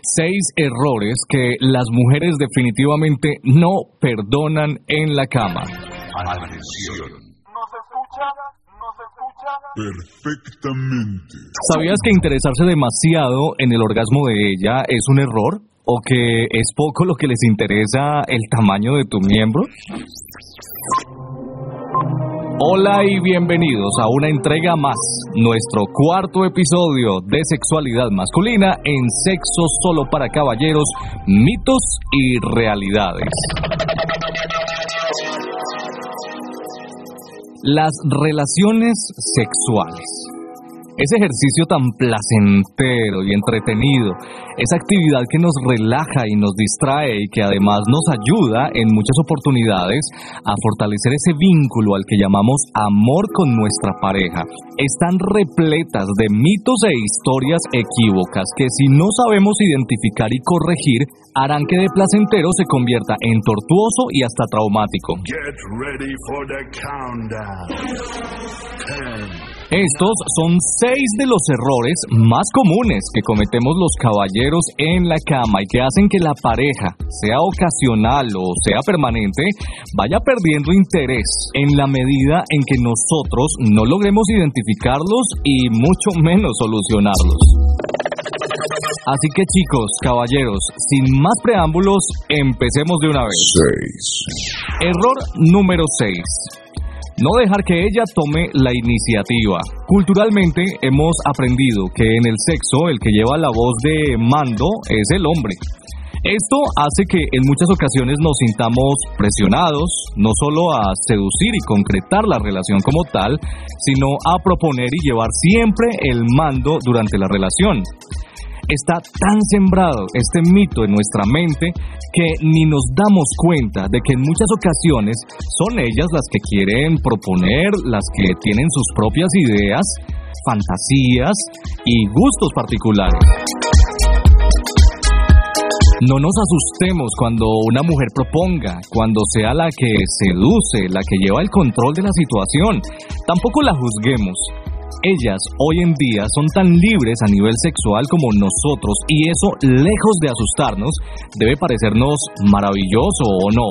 Seis errores que las mujeres definitivamente no perdonan en la cama. Atención. ¿Nos escucha? ¿Nos escucha? Perfectamente. ¿Sabías que interesarse demasiado en el orgasmo de ella es un error? ¿O que es poco lo que les interesa el tamaño de tu miembro? Hola y bienvenidos a una entrega más, nuestro cuarto episodio de sexualidad masculina en Sexo Solo para Caballeros, mitos y realidades. Las relaciones sexuales ese ejercicio tan placentero y entretenido, esa actividad que nos relaja y nos distrae y que además nos ayuda en muchas oportunidades a fortalecer ese vínculo al que llamamos amor con nuestra pareja, están repletas de mitos e historias equívocas que si no sabemos identificar y corregir, harán que de placentero se convierta en tortuoso y hasta traumático. Estos son seis de los errores más comunes que cometemos los caballeros en la cama y que hacen que la pareja, sea ocasional o sea permanente, vaya perdiendo interés en la medida en que nosotros no logremos identificarlos y mucho menos solucionarlos. Así que chicos, caballeros, sin más preámbulos, empecemos de una vez. Error número 6 no dejar que ella tome la iniciativa. Culturalmente hemos aprendido que en el sexo el que lleva la voz de mando es el hombre. Esto hace que en muchas ocasiones nos sintamos presionados, no solo a seducir y concretar la relación como tal, sino a proponer y llevar siempre el mando durante la relación está tan sembrado este mito en nuestra mente que ni nos damos cuenta de que en muchas ocasiones son ellas las que quieren proponer, las que tienen sus propias ideas, fantasías y gustos particulares. No nos asustemos cuando una mujer proponga, cuando sea la que seduce, la que lleva el control de la situación. Tampoco la juzguemos. Ellas hoy en día son tan libres a nivel sexual como nosotros y eso, lejos de asustarnos, debe parecernos maravilloso o no.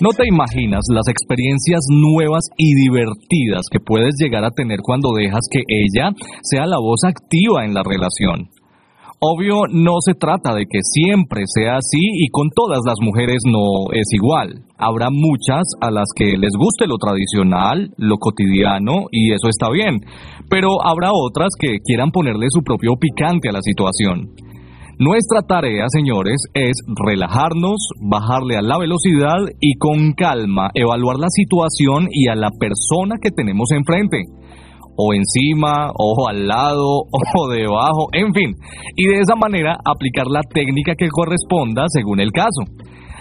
No te imaginas las experiencias nuevas y divertidas que puedes llegar a tener cuando dejas que ella sea la voz activa en la relación. Obvio, no se trata de que siempre sea así y con todas las mujeres no es igual. Habrá muchas a las que les guste lo tradicional, lo cotidiano y eso está bien, pero habrá otras que quieran ponerle su propio picante a la situación. Nuestra tarea, señores, es relajarnos, bajarle a la velocidad y con calma evaluar la situación y a la persona que tenemos enfrente o encima, o al lado, o debajo, en fin, y de esa manera aplicar la técnica que corresponda según el caso.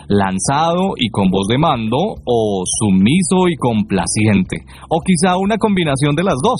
Lanzado y con voz de mando, o sumiso y complaciente, o quizá una combinación de las dos.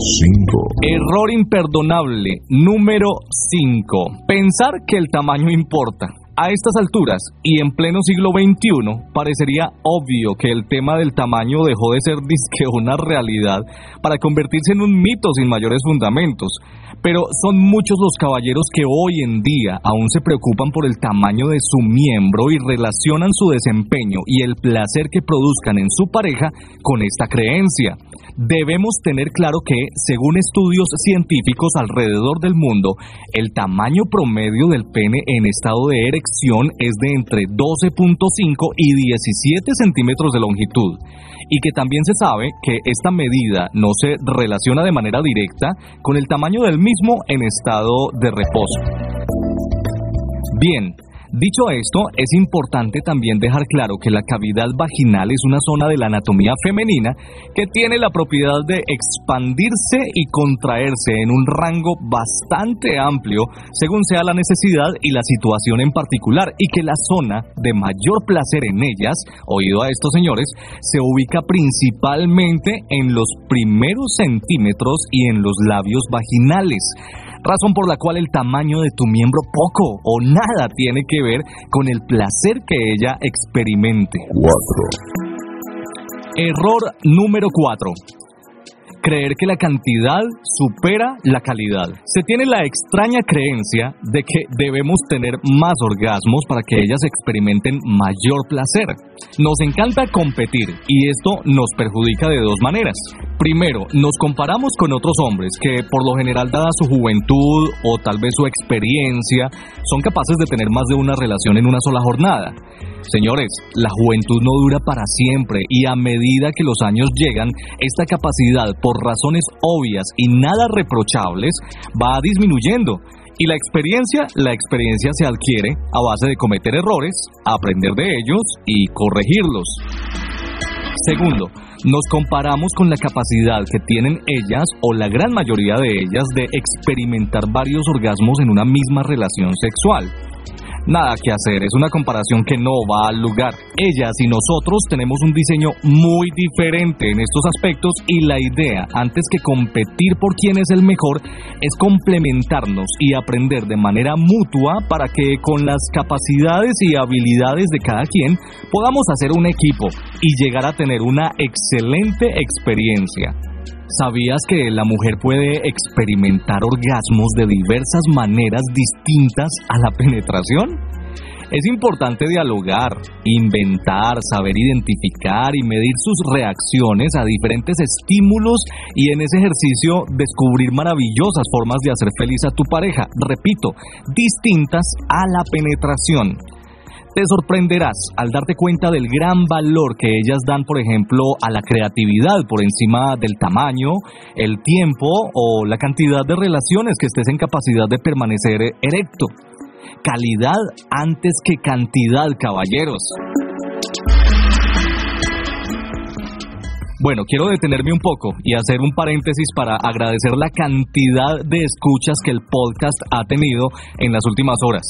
5. Error imperdonable número 5. Pensar que el tamaño importa. A estas alturas y en pleno siglo XXI, parecería obvio que el tema del tamaño dejó de ser disque una realidad para convertirse en un mito sin mayores fundamentos. Pero son muchos los caballeros que hoy en día aún se preocupan por el tamaño de su miembro y relacionan su desempeño y el placer que produzcan en su pareja con esta creencia. Debemos tener claro que, según estudios científicos alrededor del mundo, el tamaño promedio del pene en estado de erección es de entre 12.5 y 17 centímetros de longitud, y que también se sabe que esta medida no se relaciona de manera directa con el tamaño del mismo en estado de reposo. Bien, Dicho esto, es importante también dejar claro que la cavidad vaginal es una zona de la anatomía femenina que tiene la propiedad de expandirse y contraerse en un rango bastante amplio según sea la necesidad y la situación en particular y que la zona de mayor placer en ellas, oído a estos señores, se ubica principalmente en los primeros centímetros y en los labios vaginales razón por la cual el tamaño de tu miembro poco o nada tiene que ver con el placer que ella experimente. 4. Error número 4 creer que la cantidad supera la calidad. Se tiene la extraña creencia de que debemos tener más orgasmos para que ellas experimenten mayor placer. Nos encanta competir y esto nos perjudica de dos maneras. Primero, nos comparamos con otros hombres que por lo general dada su juventud o tal vez su experiencia son capaces de tener más de una relación en una sola jornada. Señores, la juventud no dura para siempre y a medida que los años llegan, esta capacidad, por razones obvias y nada reprochables, va disminuyendo. Y la experiencia, la experiencia se adquiere a base de cometer errores, aprender de ellos y corregirlos. Segundo, nos comparamos con la capacidad que tienen ellas o la gran mayoría de ellas de experimentar varios orgasmos en una misma relación sexual. Nada que hacer, es una comparación que no va al lugar. Ellas y nosotros tenemos un diseño muy diferente en estos aspectos y la idea, antes que competir por quién es el mejor, es complementarnos y aprender de manera mutua para que con las capacidades y habilidades de cada quien podamos hacer un equipo y llegar a tener una excelente experiencia. ¿Sabías que la mujer puede experimentar orgasmos de diversas maneras distintas a la penetración? Es importante dialogar, inventar, saber identificar y medir sus reacciones a diferentes estímulos y en ese ejercicio descubrir maravillosas formas de hacer feliz a tu pareja, repito, distintas a la penetración. Te sorprenderás al darte cuenta del gran valor que ellas dan, por ejemplo, a la creatividad por encima del tamaño, el tiempo o la cantidad de relaciones que estés en capacidad de permanecer erecto. Calidad antes que cantidad, caballeros. Bueno, quiero detenerme un poco y hacer un paréntesis para agradecer la cantidad de escuchas que el podcast ha tenido en las últimas horas.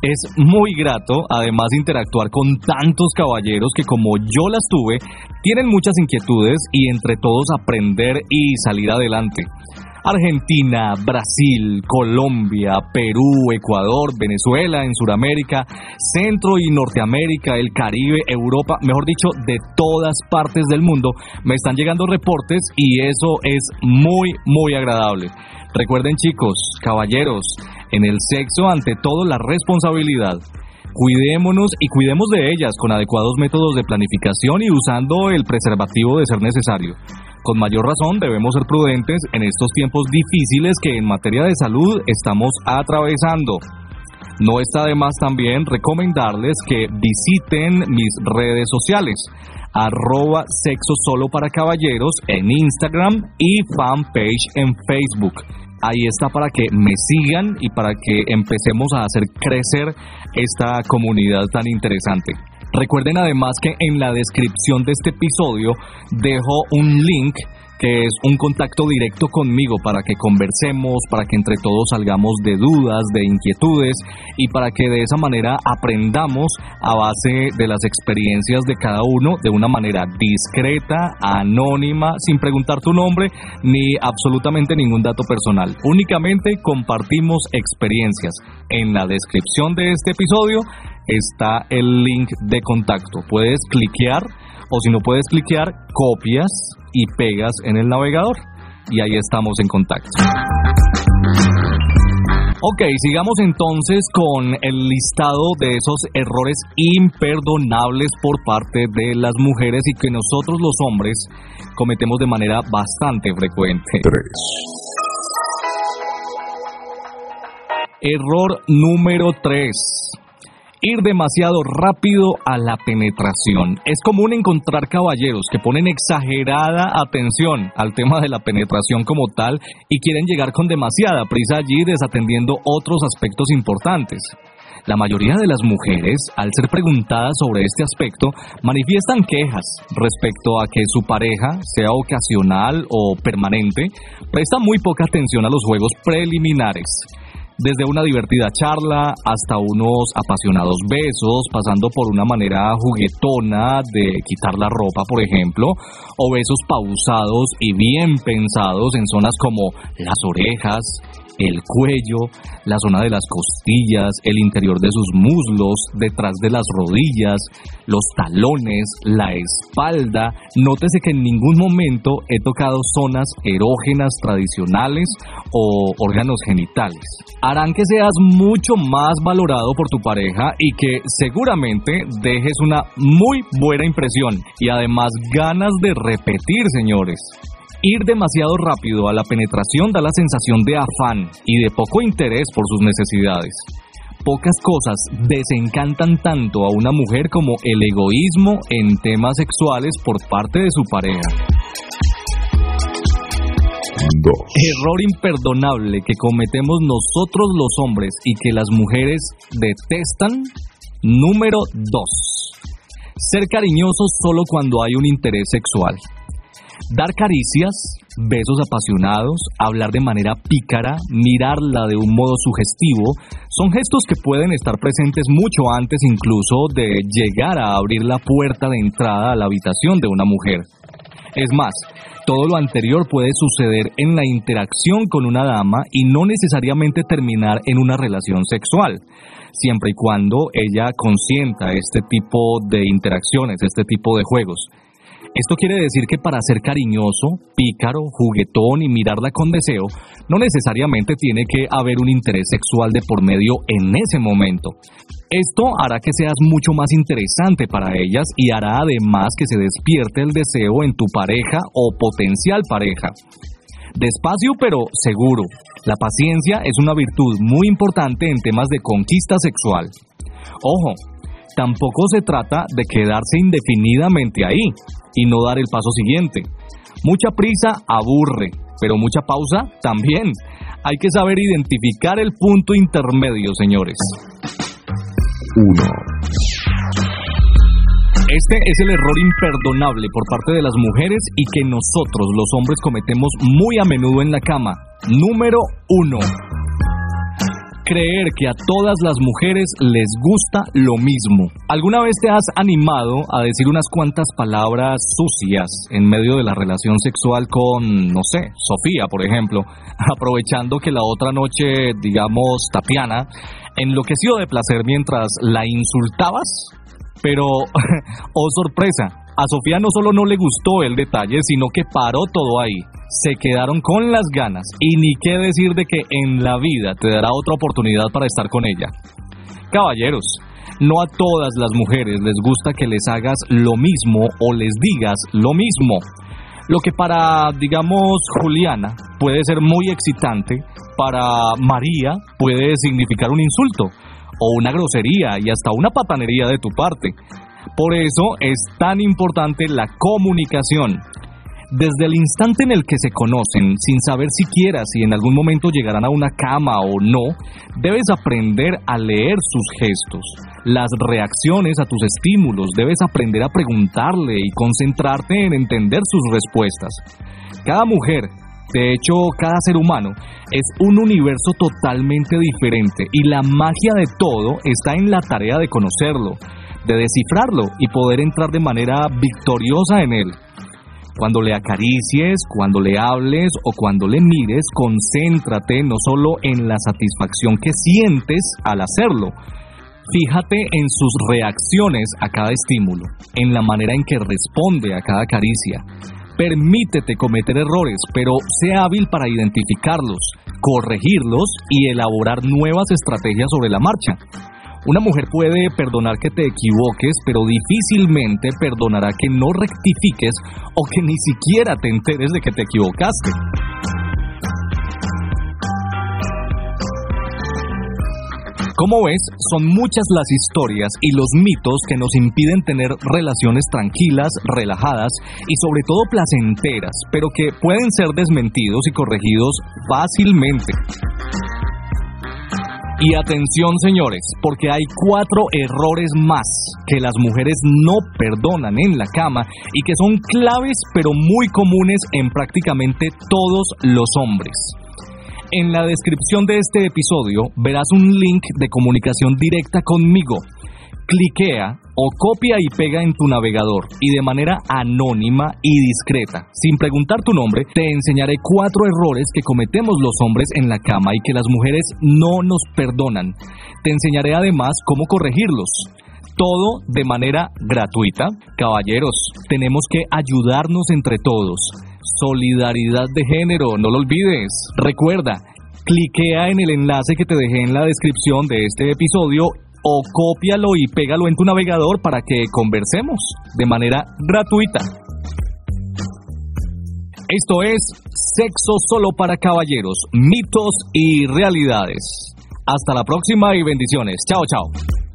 Es muy grato, además, interactuar con tantos caballeros que como yo las tuve, tienen muchas inquietudes y entre todos aprender y salir adelante. Argentina, Brasil, Colombia, Perú, Ecuador, Venezuela, en Sudamérica, Centro y Norteamérica, el Caribe, Europa, mejor dicho, de todas partes del mundo, me están llegando reportes y eso es muy, muy agradable. Recuerden chicos, caballeros, en el sexo ante todo la responsabilidad. Cuidémonos y cuidemos de ellas con adecuados métodos de planificación y usando el preservativo de ser necesario. Con mayor razón debemos ser prudentes en estos tiempos difíciles que en materia de salud estamos atravesando. No está de más también recomendarles que visiten mis redes sociales, arroba sexo solo para caballeros en Instagram y fanpage en Facebook. Ahí está para que me sigan y para que empecemos a hacer crecer esta comunidad tan interesante. Recuerden además que en la descripción de este episodio dejo un link que es un contacto directo conmigo para que conversemos, para que entre todos salgamos de dudas, de inquietudes y para que de esa manera aprendamos a base de las experiencias de cada uno de una manera discreta, anónima, sin preguntar tu nombre ni absolutamente ningún dato personal. Únicamente compartimos experiencias. En la descripción de este episodio está el link de contacto. Puedes cliquear o si no puedes cliquear, copias y pegas en el navegador y ahí estamos en contacto. Ok, sigamos entonces con el listado de esos errores imperdonables por parte de las mujeres y que nosotros los hombres cometemos de manera bastante frecuente. Error número 3 ir demasiado rápido a la penetración. Es común encontrar caballeros que ponen exagerada atención al tema de la penetración como tal y quieren llegar con demasiada prisa allí desatendiendo otros aspectos importantes. La mayoría de las mujeres, al ser preguntadas sobre este aspecto, manifiestan quejas respecto a que su pareja, sea ocasional o permanente, presta muy poca atención a los juegos preliminares desde una divertida charla hasta unos apasionados besos, pasando por una manera juguetona de quitar la ropa, por ejemplo, o besos pausados y bien pensados en zonas como las orejas, el cuello, la zona de las costillas, el interior de sus muslos, detrás de las rodillas, los talones, la espalda. Nótese que en ningún momento he tocado zonas erógenas tradicionales o órganos genitales. Harán que seas mucho más valorado por tu pareja y que seguramente dejes una muy buena impresión y además ganas de repetir, señores. Ir demasiado rápido a la penetración da la sensación de afán y de poco interés por sus necesidades. Pocas cosas desencantan tanto a una mujer como el egoísmo en temas sexuales por parte de su pareja. Error imperdonable que cometemos nosotros los hombres y que las mujeres detestan. Número 2. Ser cariñosos solo cuando hay un interés sexual. Dar caricias, besos apasionados, hablar de manera pícara, mirarla de un modo sugestivo, son gestos que pueden estar presentes mucho antes incluso de llegar a abrir la puerta de entrada a la habitación de una mujer. Es más, todo lo anterior puede suceder en la interacción con una dama y no necesariamente terminar en una relación sexual, siempre y cuando ella consienta este tipo de interacciones, este tipo de juegos. Esto quiere decir que para ser cariñoso, pícaro, juguetón y mirarla con deseo, no necesariamente tiene que haber un interés sexual de por medio en ese momento. Esto hará que seas mucho más interesante para ellas y hará además que se despierte el deseo en tu pareja o potencial pareja. Despacio pero seguro. La paciencia es una virtud muy importante en temas de conquista sexual. Ojo, tampoco se trata de quedarse indefinidamente ahí y no dar el paso siguiente. Mucha prisa aburre, pero mucha pausa también. Hay que saber identificar el punto intermedio, señores. 1. Este es el error imperdonable por parte de las mujeres y que nosotros los hombres cometemos muy a menudo en la cama. Número 1 creer que a todas las mujeres les gusta lo mismo. ¿Alguna vez te has animado a decir unas cuantas palabras sucias en medio de la relación sexual con, no sé, Sofía, por ejemplo, aprovechando que la otra noche, digamos, Tapiana, enloqueció de placer mientras la insultabas? Pero, oh sorpresa, a Sofía no solo no le gustó el detalle, sino que paró todo ahí se quedaron con las ganas y ni qué decir de que en la vida te dará otra oportunidad para estar con ella. Caballeros, no a todas las mujeres les gusta que les hagas lo mismo o les digas lo mismo. Lo que para, digamos, Juliana puede ser muy excitante, para María puede significar un insulto o una grosería y hasta una patanería de tu parte. Por eso es tan importante la comunicación. Desde el instante en el que se conocen, sin saber siquiera si en algún momento llegarán a una cama o no, debes aprender a leer sus gestos, las reacciones a tus estímulos, debes aprender a preguntarle y concentrarte en entender sus respuestas. Cada mujer, de hecho cada ser humano, es un universo totalmente diferente y la magia de todo está en la tarea de conocerlo, de descifrarlo y poder entrar de manera victoriosa en él. Cuando le acaricies, cuando le hables o cuando le mires, concéntrate no solo en la satisfacción que sientes al hacerlo, Fíjate en sus reacciones a cada estímulo, en la manera en que responde a cada caricia. Permítete cometer errores, pero sea hábil para identificarlos, corregirlos y elaborar nuevas estrategias sobre la marcha. Una mujer puede perdonar que te equivoques, pero difícilmente perdonará que no rectifiques o que ni siquiera te enteres de que te equivocaste. Como ves, son muchas las historias y los mitos que nos impiden tener relaciones tranquilas, relajadas y sobre todo placenteras, pero que pueden ser desmentidos y corregidos fácilmente. Y atención señores, porque hay cuatro errores más que las mujeres no perdonan en la cama y que son claves pero muy comunes en prácticamente todos los hombres. En la descripción de este episodio verás un link de comunicación directa conmigo cliquea o copia y pega en tu navegador y de manera anónima y discreta, sin preguntar tu nombre, te enseñaré cuatro errores que cometemos los hombres en la cama y que las mujeres no nos perdonan. Te enseñaré además cómo corregirlos. Todo de manera gratuita. Caballeros, tenemos que ayudarnos entre todos. Solidaridad de género, no lo olvides. Recuerda, cliquea en el enlace que te dejé en la descripción de este episodio o cópialo y pégalo en tu navegador para que conversemos de manera gratuita. Esto es Sexo solo para caballeros, mitos y realidades. Hasta la próxima y bendiciones. Chao, chao.